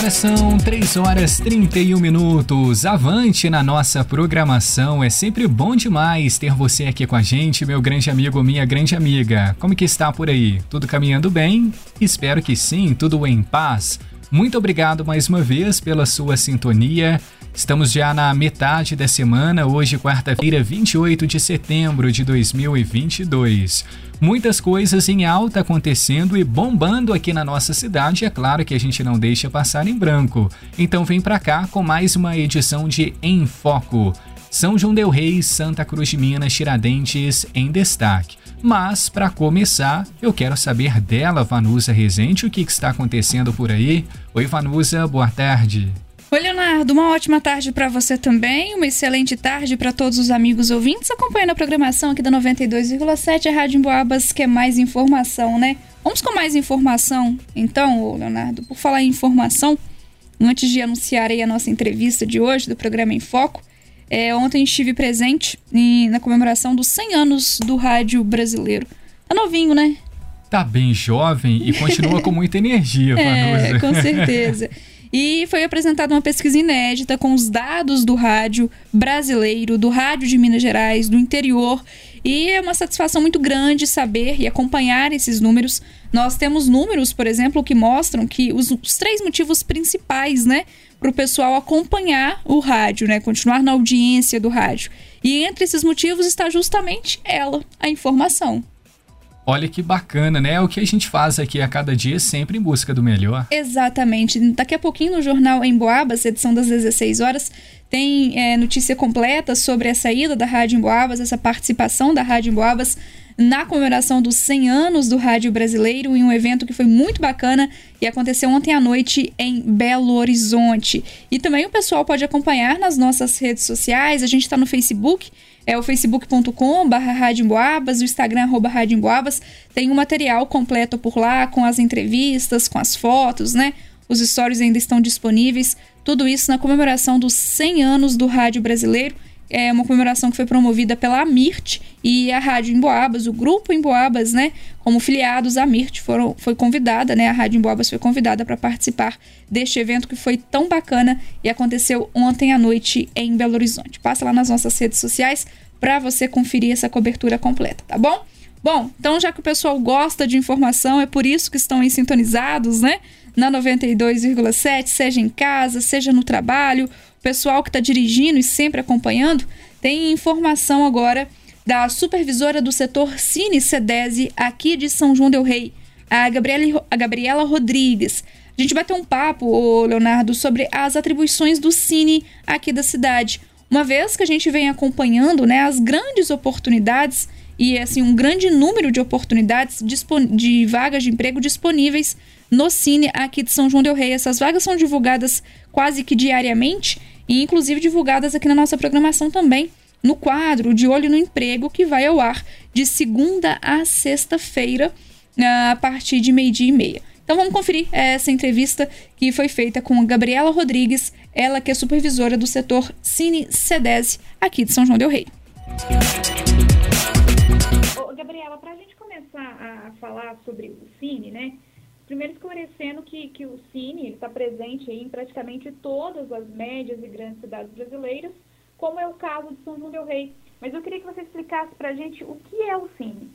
Agora são 3 horas 31 minutos. Avante na nossa programação. É sempre bom demais ter você aqui com a gente, meu grande amigo, minha grande amiga. Como que está por aí? Tudo caminhando bem? Espero que sim, tudo em paz. Muito obrigado mais uma vez pela sua sintonia. Estamos já na metade da semana, hoje, quarta-feira, 28 de setembro de 2022. Muitas coisas em alta acontecendo e bombando aqui na nossa cidade, é claro que a gente não deixa passar em branco. Então vem para cá com mais uma edição de Em Foco. São João del Rei, Santa Cruz de Minas, Tiradentes em destaque. Mas, para começar, eu quero saber dela, Vanusa Rezende, o que, que está acontecendo por aí. Oi, Vanusa, boa tarde. Oi, Leonardo, uma ótima tarde para você também, uma excelente tarde para todos os amigos ouvintes acompanhando a programação aqui da 92,7, a Rádio Emboabas, que é mais informação, né? Vamos com mais informação, então, Leonardo. Por falar em informação, antes de anunciar aí a nossa entrevista de hoje do programa Em Foco, é, ontem estive presente em, na comemoração dos 100 anos do rádio brasileiro. Tá novinho, né? Tá bem jovem e continua com muita energia, Vanusa. É, com certeza. E foi apresentada uma pesquisa inédita com os dados do rádio brasileiro, do rádio de Minas Gerais, do interior. E é uma satisfação muito grande saber e acompanhar esses números. Nós temos números, por exemplo, que mostram que os, os três motivos principais, né, para o pessoal acompanhar o rádio, né? Continuar na audiência do rádio. E entre esses motivos está justamente ela, a informação. Olha que bacana, né? É o que a gente faz aqui a cada dia, sempre em busca do melhor. Exatamente. Daqui a pouquinho no jornal Em Boabas, edição das 16 horas, tem é, notícia completa sobre a saída da Rádio Em Boabas, essa participação da Rádio Em Boabas na comemoração dos 100 anos do rádio brasileiro em um evento que foi muito bacana e aconteceu ontem à noite em Belo Horizonte. E também o pessoal pode acompanhar nas nossas redes sociais, a gente está no Facebook, é o facebook.com o Instagram arroba Tem um material completo por lá com as entrevistas, com as fotos, né? Os stories ainda estão disponíveis. Tudo isso na comemoração dos 100 anos do rádio brasileiro é uma comemoração que foi promovida pela Amirt e a Rádio Emboabas, o grupo Emboabas, né, como filiados à Amirt, foram, foi convidada, né, a Rádio Emboabas foi convidada para participar deste evento que foi tão bacana e aconteceu ontem à noite em Belo Horizonte. Passa lá nas nossas redes sociais para você conferir essa cobertura completa, tá bom? Bom, então já que o pessoal gosta de informação, é por isso que estão aí sintonizados, né? Na 92,7, seja em casa, seja no trabalho, o pessoal que está dirigindo e sempre acompanhando, tem informação agora da supervisora do setor Cine Cedese aqui de São João del Rei, a Gabriela, a Gabriela Rodrigues. A gente vai ter um papo, Leonardo, sobre as atribuições do Cine aqui da cidade. Uma vez que a gente vem acompanhando né, as grandes oportunidades e assim um grande número de oportunidades de vagas de emprego disponíveis no Cine aqui de São João del Rei. Essas vagas são divulgadas quase que diariamente e inclusive divulgadas aqui na nossa programação também, no quadro De Olho no Emprego, que vai ao ar de segunda a sexta-feira, a partir de meio-dia e meia. Então vamos conferir essa entrevista que foi feita com Gabriela Rodrigues, ela que é supervisora do setor Cine Cedese aqui de São João del Rei. Ô, Gabriela, para a gente começar a falar sobre o Cine, né? Primeiro esclarecendo que, que o Cine está presente em praticamente todas as médias e grandes cidades brasileiras, como é o caso de São João del Rei. Mas eu queria que você explicasse para a gente o que é o Cine.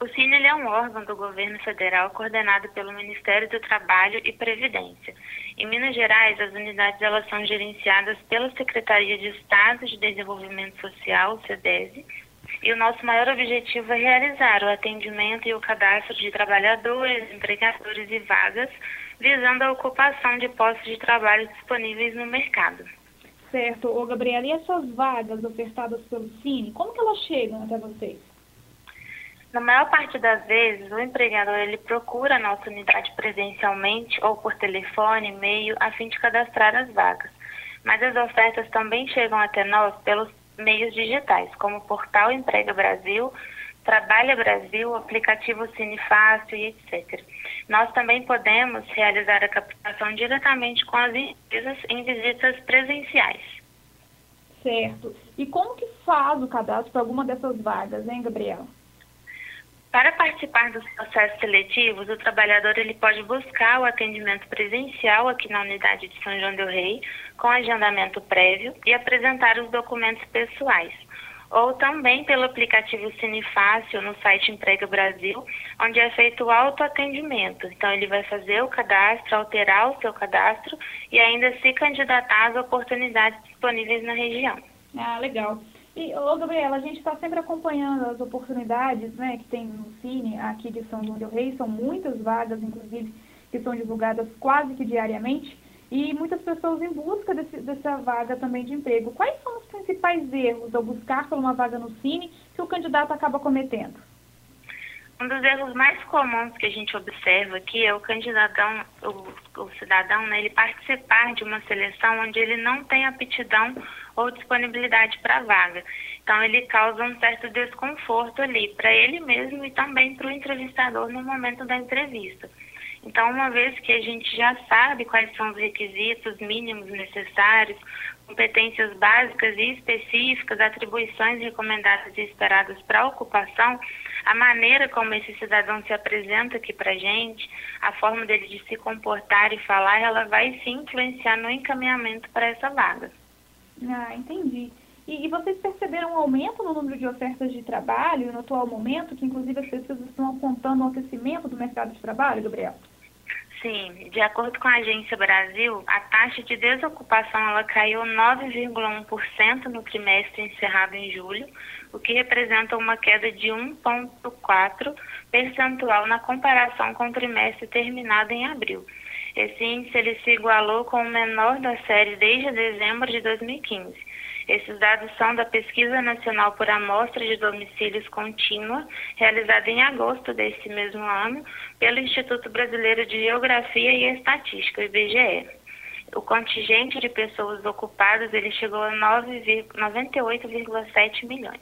O Cine é um órgão do governo federal coordenado pelo Ministério do Trabalho e Previdência. Em Minas Gerais, as unidades elas são gerenciadas pela Secretaria de Estado de Desenvolvimento Social, SEDESE, e o nosso maior objetivo é realizar o atendimento e o cadastro de trabalhadores, empregadores e vagas, visando a ocupação de postos de trabalho disponíveis no mercado. Certo. Ô, Gabriela, e essas vagas ofertadas pelo Cine, como que elas chegam até vocês? Na maior parte das vezes, o empregador ele procura a nossa unidade presencialmente ou por telefone, e-mail, a fim de cadastrar as vagas. Mas as ofertas também chegam até nós pelos meios digitais, como o portal Emprega Brasil, Trabalha Brasil, aplicativo Cine Fácil e etc. Nós também podemos realizar a captação diretamente com as empresas em visitas presenciais. Certo. E como que faz o cadastro para alguma dessas vagas, hein, Gabriela? Para participar dos processos seletivos, o trabalhador ele pode buscar o atendimento presencial aqui na unidade de São João del Rei, com agendamento prévio e apresentar os documentos pessoais. Ou também pelo aplicativo Cine Fácil no site Emprega Brasil, onde é feito o autoatendimento. Então, ele vai fazer o cadastro, alterar o seu cadastro e ainda se candidatar às oportunidades disponíveis na região. Ah, legal. E, ô, Gabriela, a gente está sempre acompanhando as oportunidades né, que tem no Cine aqui de São João del Rei, são muitas vagas, inclusive, que são divulgadas quase que diariamente, e muitas pessoas em busca desse, dessa vaga também de emprego. Quais são os principais erros ao buscar por uma vaga no Cine que o candidato acaba cometendo? Um dos erros mais comuns que a gente observa aqui é o candidatão, o, o cidadão, né, ele participar de uma seleção onde ele não tem aptidão ou disponibilidade para vaga. Então, ele causa um certo desconforto ali para ele mesmo e também para o entrevistador no momento da entrevista. Então, uma vez que a gente já sabe quais são os requisitos mínimos necessários, competências básicas e específicas, atribuições recomendadas e esperadas para a ocupação, a maneira como esse cidadão se apresenta aqui para a gente, a forma dele de se comportar e falar, ela vai se influenciar no encaminhamento para essa vaga. Ah, entendi. E, e, vocês perceberam um aumento no número de ofertas de trabalho no atual momento, que inclusive as pessoas estão apontando um aquecimento do mercado de trabalho, Gabriel? Sim, de acordo com a Agência Brasil, a taxa de desocupação ela caiu 9,1% no trimestre encerrado em julho, o que representa uma queda de 1,4 percentual na comparação com o trimestre terminado em abril. Esse índice ele se igualou com o menor da série desde dezembro de 2015. Esses dados são da Pesquisa Nacional por Amostra de Domicílios Contínua, realizada em agosto deste mesmo ano pelo Instituto Brasileiro de Geografia e Estatística, IBGE. O contingente de pessoas ocupadas ele chegou a 98,7 milhões.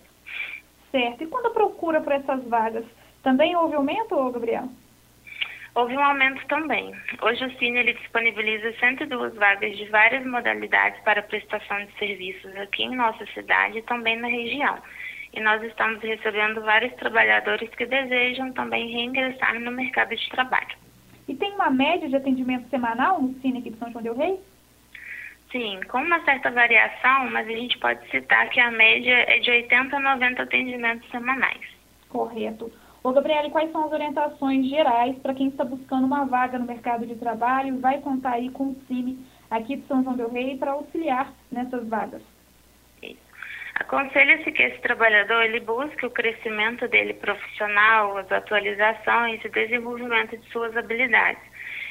Certo. E quando procura por essas vagas, também houve aumento, Gabriel? Houve um aumento também. Hoje o Cine ele disponibiliza 102 vagas de várias modalidades para prestação de serviços aqui em nossa cidade e também na região. E nós estamos recebendo vários trabalhadores que desejam também reingressar no mercado de trabalho. E tem uma média de atendimento semanal no Cine aqui de São João del Rei? Sim, com uma certa variação, mas a gente pode citar que a média é de 80 a 90 atendimentos semanais. Correto. Ô, Gabriele, quais são as orientações gerais para quem está buscando uma vaga no mercado de trabalho e vai contar aí com o CIMI aqui de São João del Rei para auxiliar nessas vagas? Aconselha-se que esse trabalhador ele busque o crescimento dele profissional, as atualizações e desenvolvimento de suas habilidades.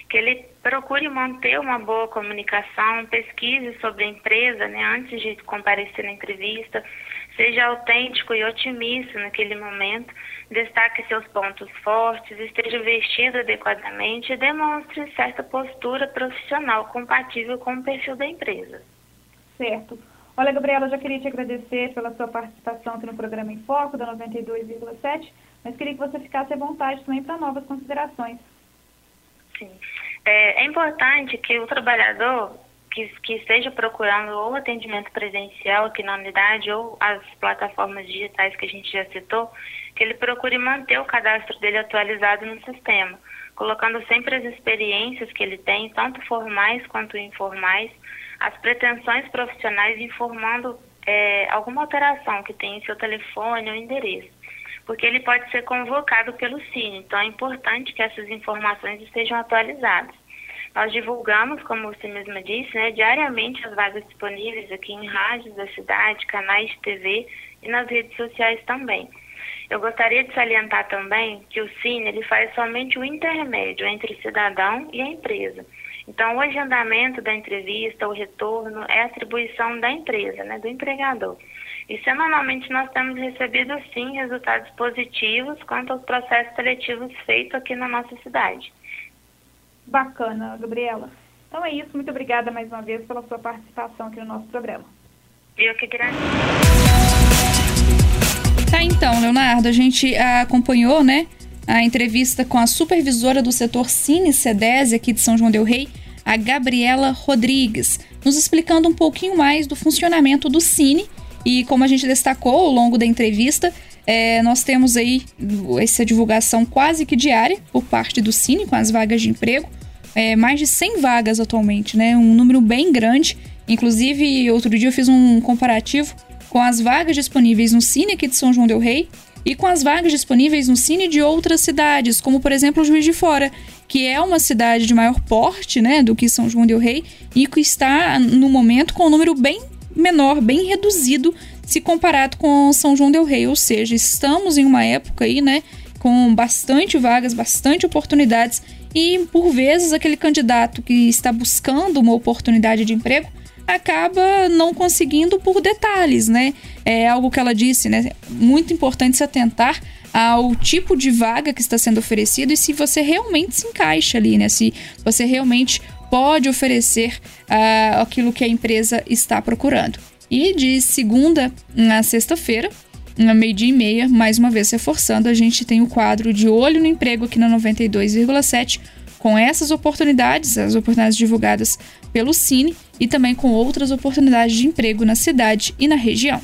Que ele procure manter uma boa comunicação, pesquise sobre a empresa né, antes de comparecer na entrevista, seja autêntico e otimista naquele momento, destaque seus pontos fortes, esteja vestido adequadamente e demonstre certa postura profissional compatível com o perfil da empresa. Certo. Olha, Gabriela, já queria te agradecer pela sua participação aqui no programa Em Foco da 92,7, mas queria que você ficasse à vontade também para novas considerações. Sim. É, é importante que o trabalhador que, que esteja procurando ou atendimento presencial aqui na unidade ou as plataformas digitais que a gente já citou, que ele procure manter o cadastro dele atualizado no sistema, colocando sempre as experiências que ele tem, tanto formais quanto informais, as pretensões profissionais, informando é, alguma alteração que tem em seu telefone ou endereço, porque ele pode ser convocado pelo Cine, então é importante que essas informações estejam atualizadas. Nós divulgamos, como você mesma disse, né, diariamente as vagas disponíveis aqui em rádios da cidade, canais de TV e nas redes sociais também. Eu gostaria de salientar também que o Cine ele faz somente o intermédio entre o cidadão e a empresa. Então, o agendamento da entrevista, o retorno, é atribuição da empresa, né, do empregador. E semanalmente nós temos recebido, sim, resultados positivos quanto aos processos seletivos feitos aqui na nossa cidade. Bacana, Gabriela. Então é isso. Muito obrigada mais uma vez pela sua participação aqui no nosso programa. Eu que agradeço. Então, Leonardo, a gente acompanhou, né, a entrevista com a supervisora do setor Cine Cedese aqui de São João del Rei, a Gabriela Rodrigues, nos explicando um pouquinho mais do funcionamento do Cine e como a gente destacou ao longo da entrevista, é, nós temos aí essa divulgação quase que diária por parte do Cine com as vagas de emprego. É, mais de 100 vagas atualmente, né? Um número bem grande. Inclusive, outro dia eu fiz um comparativo com as vagas disponíveis no Cine aqui de São João del Rei e com as vagas disponíveis no Cine de outras cidades, como por exemplo Juiz de Fora, que é uma cidade de maior porte, né, do que São João del Rei e que está no momento com um número bem menor, bem reduzido se comparado com São João del Rei, ou seja, estamos em uma época aí, né, com bastante vagas, bastante oportunidades e por vezes aquele candidato que está buscando uma oportunidade de emprego acaba não conseguindo por detalhes, né? É algo que ela disse, né? Muito importante se atentar ao tipo de vaga que está sendo oferecido e se você realmente se encaixa ali, né? Se você realmente pode oferecer uh, aquilo que a empresa está procurando. E de segunda a sexta-feira, na meio-dia e meia, mais uma vez reforçando, a gente tem o quadro de Olho no Emprego aqui na 92,7, com essas oportunidades, as oportunidades divulgadas pelo Cine e também com outras oportunidades de emprego na cidade e na região.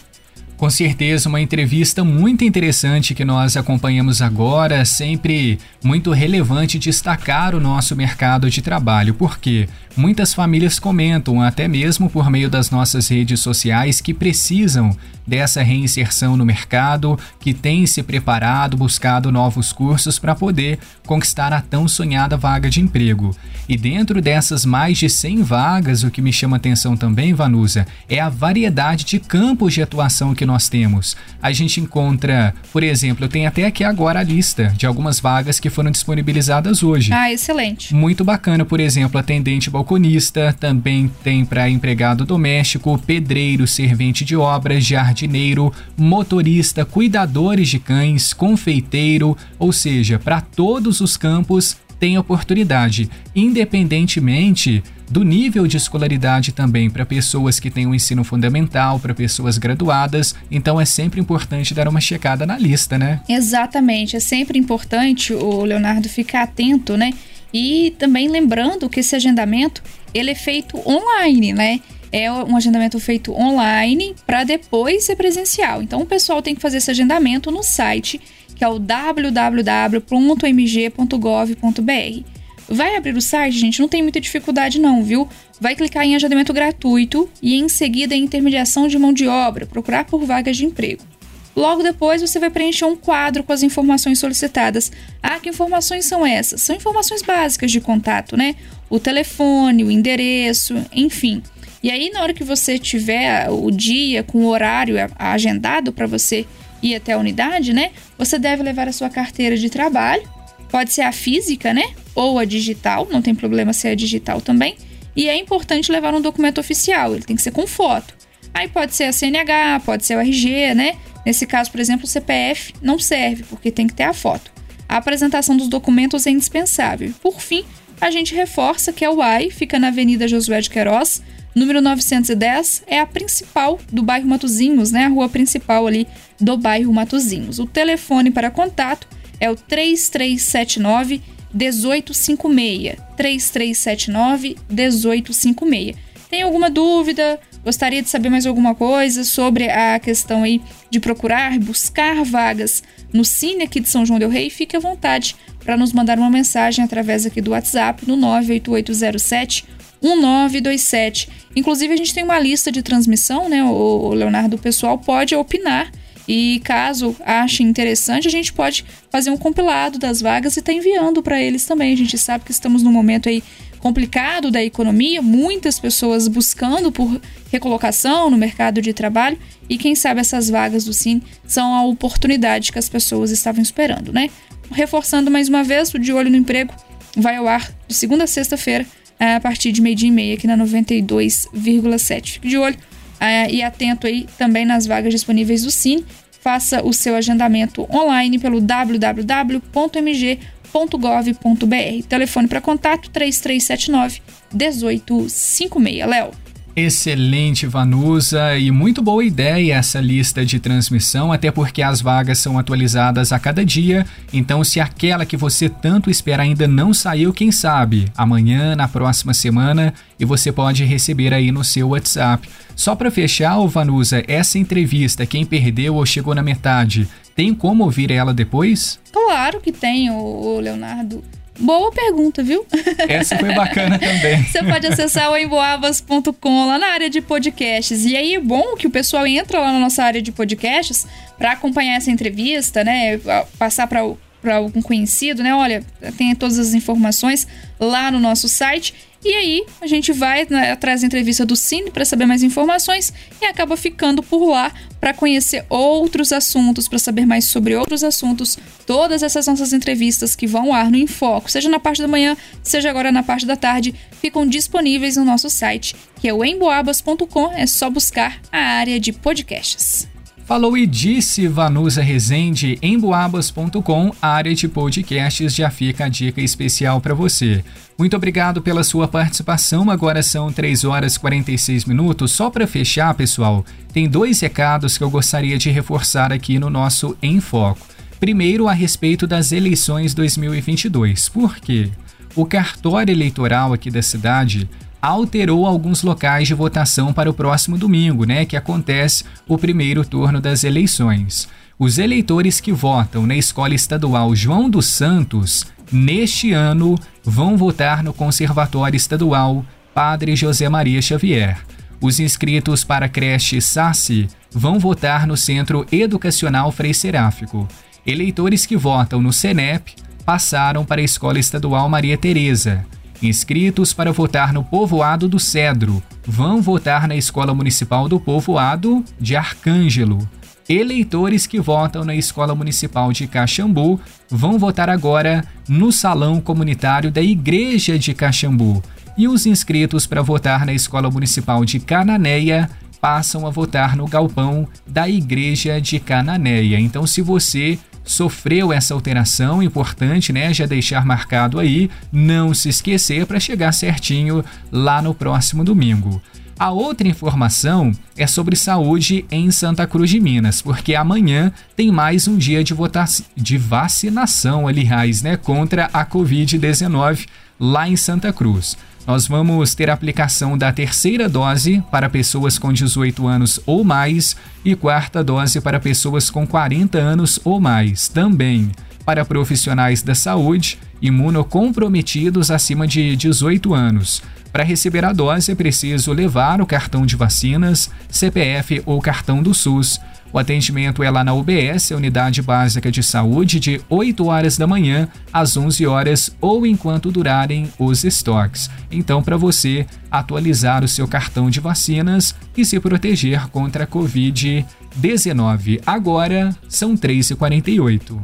Com certeza, uma entrevista muito interessante que nós acompanhamos agora, sempre muito relevante destacar o nosso mercado de trabalho, porque muitas famílias comentam, até mesmo por meio das nossas redes sociais, que precisam dessa reinserção no mercado, que têm se preparado, buscado novos cursos para poder conquistar a tão sonhada vaga de emprego. E dentro dessas mais de 100 vagas, o que me chama atenção também, Vanusa, é a variedade de campos de atuação que nós temos. A gente encontra, por exemplo, eu tenho até aqui agora a lista de algumas vagas que foram disponibilizadas hoje. Ah, excelente. Muito bacana, por exemplo, atendente balconista, também tem para empregado doméstico, pedreiro, servente de obras, jardineiro, motorista, cuidadores de cães, confeiteiro, ou seja, para todos os campos tem oportunidade, independentemente do nível de escolaridade também para pessoas que têm o um ensino fundamental, para pessoas graduadas. Então é sempre importante dar uma checada na lista, né? Exatamente, é sempre importante o Leonardo ficar atento, né? E também lembrando que esse agendamento ele é feito online, né? É um agendamento feito online para depois ser presencial. Então o pessoal tem que fazer esse agendamento no site que é o www.mg.gov.br. Vai abrir o site, gente, não tem muita dificuldade não, viu? Vai clicar em agendamento gratuito e em seguida em intermediação de mão de obra, procurar por vagas de emprego. Logo depois você vai preencher um quadro com as informações solicitadas. Ah, que informações são essas? São informações básicas de contato, né? O telefone, o endereço, enfim. E aí, na hora que você tiver o dia com o horário agendado para você ir até a unidade, né? Você deve levar a sua carteira de trabalho. Pode ser a física, né? Ou a digital, não tem problema ser a digital também. E é importante levar um documento oficial, ele tem que ser com foto. Aí pode ser a CNH, pode ser o RG, né? Nesse caso, por exemplo, o CPF não serve, porque tem que ter a foto. A apresentação dos documentos é indispensável. Por fim, a gente reforça que a UAI fica na Avenida Josué de Queiroz, número 910, é a principal do bairro Matozinhos, né? A rua principal ali do bairro Matozinhos. O telefone para contato é o 3379 1856. 3379 1856. Tem alguma dúvida? Gostaria de saber mais alguma coisa sobre a questão aí de procurar, buscar vagas no Cine aqui de São João del Rei? Fique à vontade para nos mandar uma mensagem através aqui do WhatsApp no 98807 1927. Inclusive, a gente tem uma lista de transmissão, né? O Leonardo, o pessoal pode opinar. E caso ache interessante, a gente pode fazer um compilado das vagas e tá enviando para eles também. A gente sabe que estamos num momento aí complicado da economia, muitas pessoas buscando por recolocação no mercado de trabalho e quem sabe essas vagas do Cine são a oportunidade que as pessoas estavam esperando, né? Reforçando mais uma vez, o De Olho no Emprego vai ao ar de segunda a sexta-feira a partir de meio-dia e meia aqui na 92,7. Fique de olho uh, e atento aí também nas vagas disponíveis do Cine. Faça o seu agendamento online pelo www.mg.gov.br. Telefone para contato 3379 1856. Léo. Excelente, Vanusa, e muito boa ideia essa lista de transmissão, até porque as vagas são atualizadas a cada dia. Então, se aquela que você tanto espera ainda não saiu, quem sabe amanhã, na próxima semana, e você pode receber aí no seu WhatsApp. Só para fechar, Vanusa, essa entrevista, quem perdeu ou chegou na metade, tem como ouvir ela depois? Claro que tem, o Leonardo. Boa pergunta, viu? Essa foi bacana também. Você pode acessar o emboabas.com lá na área de podcasts. E aí é bom que o pessoal entra lá na nossa área de podcasts para acompanhar essa entrevista, né? Passar para para algum conhecido, né? Olha, tem todas as informações lá no nosso site. E aí a gente vai né, atrás da entrevista do Cine para saber mais informações e acaba ficando por lá para conhecer outros assuntos, para saber mais sobre outros assuntos. Todas essas nossas entrevistas que vão ao ar no Infoco, seja na parte da manhã, seja agora na parte da tarde, ficam disponíveis no nosso site, que é o emboabas.com. É só buscar a área de podcasts. Falou e disse Vanusa Rezende em boabas.com, área de podcasts, já fica a dica especial para você. Muito obrigado pela sua participação. Agora são 3 horas e 46 minutos. Só para fechar, pessoal, tem dois recados que eu gostaria de reforçar aqui no nosso Em Foco. Primeiro, a respeito das eleições 2022. Por quê? O cartório eleitoral aqui da cidade alterou alguns locais de votação para o próximo domingo, né, que acontece o primeiro turno das eleições. Os eleitores que votam na Escola Estadual João dos Santos neste ano vão votar no Conservatório Estadual Padre José Maria Xavier. Os inscritos para a creche Sassi vão votar no Centro Educacional Frei Seráfico. Eleitores que votam no CENEP passaram para a Escola Estadual Maria Tereza. Inscritos para votar no Povoado do Cedro vão votar na Escola Municipal do Povoado de Arcângelo. Eleitores que votam na Escola Municipal de Caxambu vão votar agora no Salão Comunitário da Igreja de Caxambu. E os inscritos para votar na Escola Municipal de Cananéia passam a votar no galpão da Igreja de Cananéia. Então, se você sofreu essa alteração, importante, né? Já deixar marcado aí, não se esquecer para chegar certinho lá no próximo domingo. A outra informação é sobre saúde em Santa Cruz de Minas, porque amanhã tem mais um dia de, de vacinação, aliás, né, contra a Covid-19 lá em Santa Cruz. Nós vamos ter aplicação da terceira dose para pessoas com 18 anos ou mais e quarta dose para pessoas com 40 anos ou mais, também para profissionais da saúde imunocomprometidos acima de 18 anos. Para receber a dose é preciso levar o cartão de vacinas, CPF ou cartão do SUS o atendimento é lá na UBS, Unidade Básica de Saúde, de 8 horas da manhã às 11 horas ou enquanto durarem os estoques. Então, para você atualizar o seu cartão de vacinas e se proteger contra a Covid-19. Agora são 3h48.